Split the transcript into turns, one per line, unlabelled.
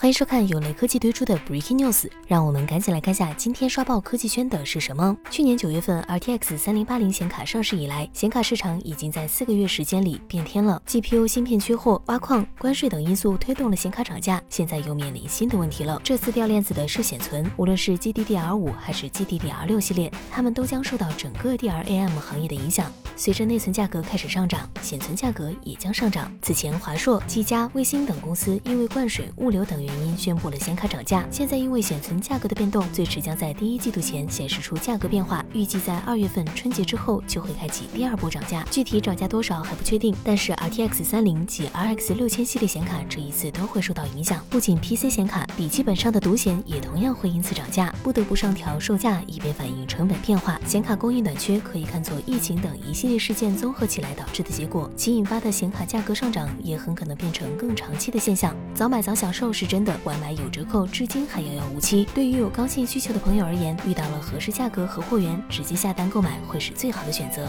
欢迎收看由雷科技推出的 Breaking News，让我们赶紧来看下今天刷爆科技圈的是什么。去年九月份，RTX 三零八零显卡上市以来，显卡市场已经在四个月时间里变天了。GPU 芯片缺货、挖矿、关税等因素推动了显卡涨价，现在又面临新的问题了。这次掉链子的是显存，无论是 GDDR 五还是 GDDR 六系列，它们都将受到整个 DRAM 行业的影响。随着内存价格开始上涨，显存价格也将上涨。此前，华硕、技嘉、卫星等公司因为灌水、物流等原原因宣布了显卡涨价。现在因为显存价格的变动，最迟将在第一季度前显示出价格变化，预计在二月份春节之后就会开启第二波涨价。具体涨价多少还不确定，但是 RTX 三零及 RX 六千系列显卡这一次都会受到影响。不仅 PC 显卡，笔记本上的独显也同样会因此涨价，不得不上调售价以便反映成本变化。显卡供应短缺可以看作疫情等一系列事件综合起来导致的结果，其引发的显卡价格上涨也很可能变成更长期的现象。早买早享受是真的，外卖有折扣，至今还遥遥无期。对于有高性需求的朋友而言，遇到了合适价格和货源，直接下单购买会是最好的选择。